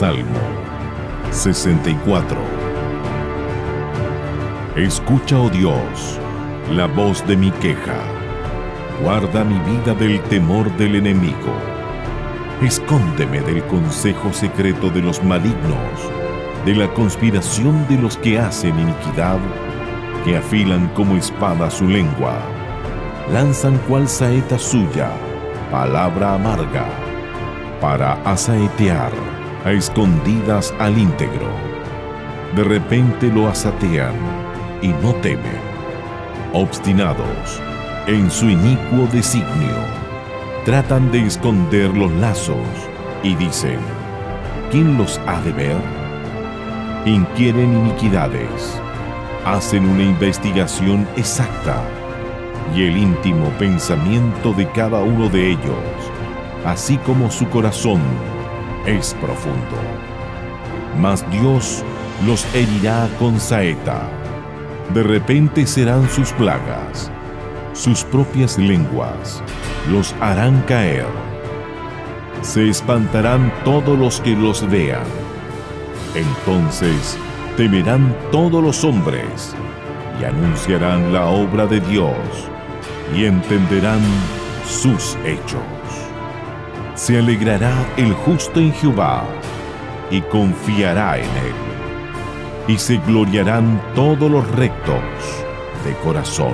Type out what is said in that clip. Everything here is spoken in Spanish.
Salmo 64 Escucha, oh Dios, la voz de mi queja. Guarda mi vida del temor del enemigo. Escóndeme del consejo secreto de los malignos, de la conspiración de los que hacen iniquidad, que afilan como espada su lengua, lanzan cual saeta suya, palabra amarga, para asaetear a escondidas al íntegro. De repente lo asatean y no temen, obstinados en su inicuo designio, tratan de esconder los lazos y dicen, ¿quién los ha de ver? Inquieren iniquidades, hacen una investigación exacta y el íntimo pensamiento de cada uno de ellos, así como su corazón, es profundo. Mas Dios los herirá con saeta. De repente serán sus plagas, sus propias lenguas los harán caer. Se espantarán todos los que los vean. Entonces temerán todos los hombres y anunciarán la obra de Dios y entenderán sus hechos. Se alegrará el justo en Jehová y confiará en él. Y se gloriarán todos los rectos de corazón.